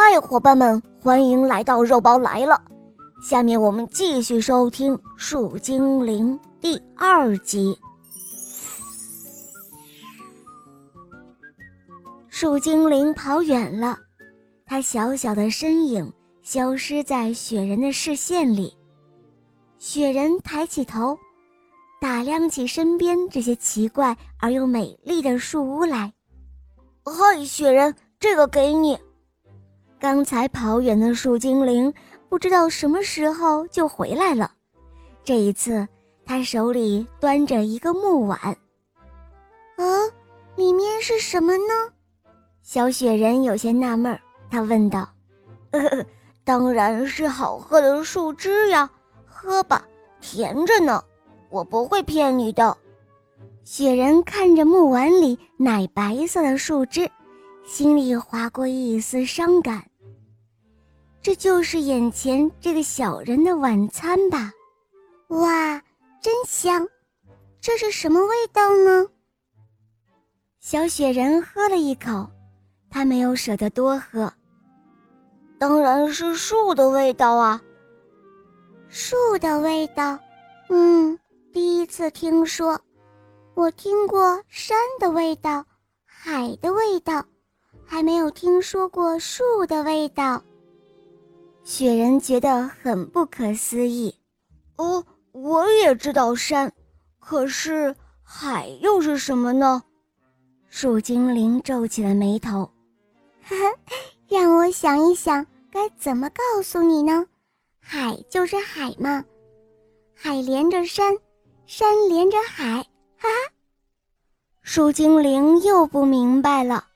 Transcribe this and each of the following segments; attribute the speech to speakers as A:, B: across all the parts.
A: 嗨，伙伴们，欢迎来到肉包来了。下面我们继续收听《树精灵》第二集。树精灵跑远了，它小小的身影消失在雪人的视线里。雪人抬起头，打量起身边这些奇怪而又美丽的树屋来。嗨，雪人，这个给你。刚才跑远的树精灵，不知道什么时候就回来了。这一次，他手里端着一个木碗。
B: 啊，里面是什么呢？
A: 小雪人有些纳闷，他问道：“
C: 呃，当然是好喝的树汁呀，喝吧，甜着呢。我不会骗你的。”
A: 雪人看着木碗里奶白色的树枝，心里划过一丝伤感。这就是眼前这个小人的晚餐吧？
B: 哇，真香！这是什么味道呢？
A: 小雪人喝了一口，他没有舍得多喝。
C: 当然是树的味道啊！
B: 树的味道，嗯，第一次听说。我听过山的味道，海的味道，还没有听说过树的味道。
A: 雪人觉得很不可思议。
C: 哦，我也知道山，可是海又是什么呢？
A: 树精灵皱起了眉头。
B: 呵呵，让我想一想，该怎么告诉你呢？海就是海嘛，海连着山，山连着海，哈哈。
A: 树精灵又不明白了，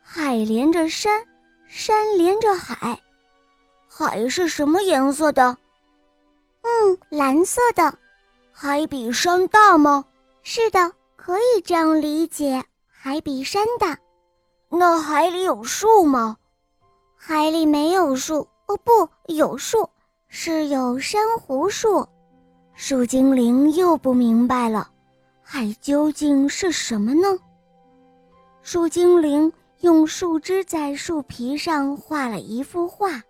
A: 海连着山，山连着海。
C: 海是什么颜色的？
B: 嗯，蓝色的。
C: 海比山大吗？
B: 是的，可以这样理解，海比山大。
C: 那海里有树吗？
B: 海里没有树。哦，不，有树，是有珊瑚树。
A: 树精灵又不明白了，海究竟是什么呢？树精灵用树枝在树皮上画了一幅画。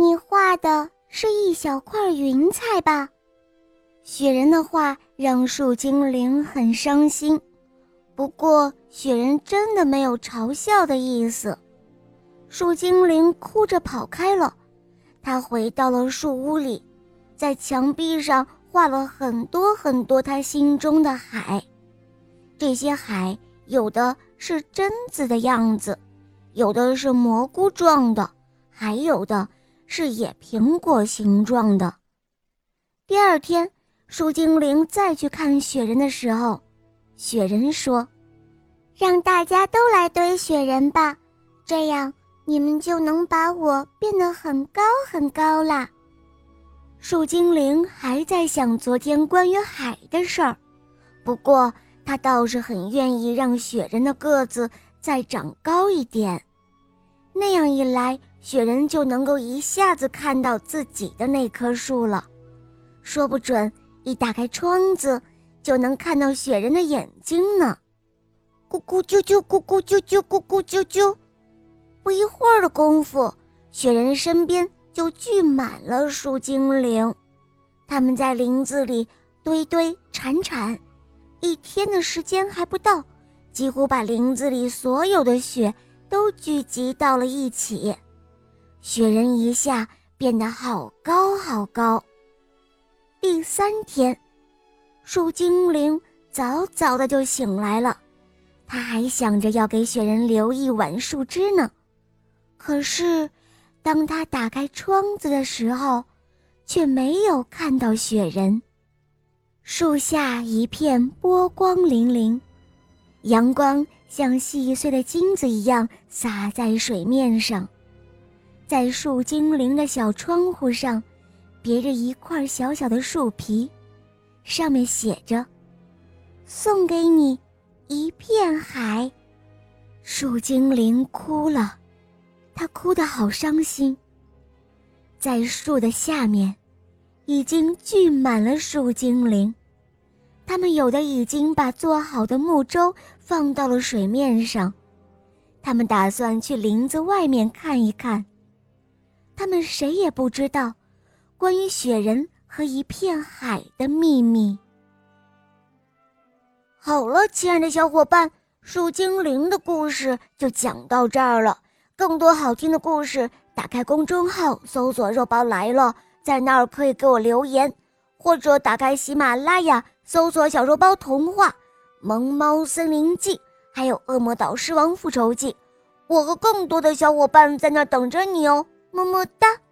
B: 你画的是一小块云彩吧？
A: 雪人的话让树精灵很伤心，不过雪人真的没有嘲笑的意思。树精灵哭着跑开了，他回到了树屋里，在墙壁上画了很多很多他心中的海。这些海有的是榛子的样子，有的是蘑菇状的，还有的。是野苹果形状的。第二天，树精灵再去看雪人的时候，雪人说：“
B: 让大家都来堆雪人吧，这样你们就能把我变得很高很高啦。”
A: 树精灵还在想昨天关于海的事儿，不过他倒是很愿意让雪人的个子再长高一点，那样一来。雪人就能够一下子看到自己的那棵树了，说不准一打开窗子就能看到雪人的眼睛呢。
C: 咕咕啾啾，咕咕啾啾，咕咕啾啾。
A: 不一会儿的功夫，雪人身边就聚满了树精灵，他们在林子里堆堆铲铲，一天的时间还不到，几乎把林子里所有的雪都聚集到了一起。雪人一下变得好高好高。第三天，树精灵早早的就醒来了，他还想着要给雪人留一碗树枝呢。可是，当他打开窗子的时候，却没有看到雪人。树下一片波光粼粼，阳光像细碎的金子一样洒在水面上。在树精灵的小窗户上，别着一块小小的树皮，上面写着：“送给你一片海。”树精灵哭了，他哭得好伤心。在树的下面，已经聚满了树精灵，他们有的已经把做好的木舟放到了水面上，他们打算去林子外面看一看。他们谁也不知道关于雪人和一片海的秘密。
C: 好了，亲爱的小伙伴，树精灵的故事就讲到这儿了。更多好听的故事，打开公众号搜索“肉包来了”，在那儿可以给我留言，或者打开喜马拉雅搜索“小肉包童话”《萌猫森林记》，还有《恶魔岛狮王复仇记》。我和更多的小伙伴在那儿等着你哦，么么哒。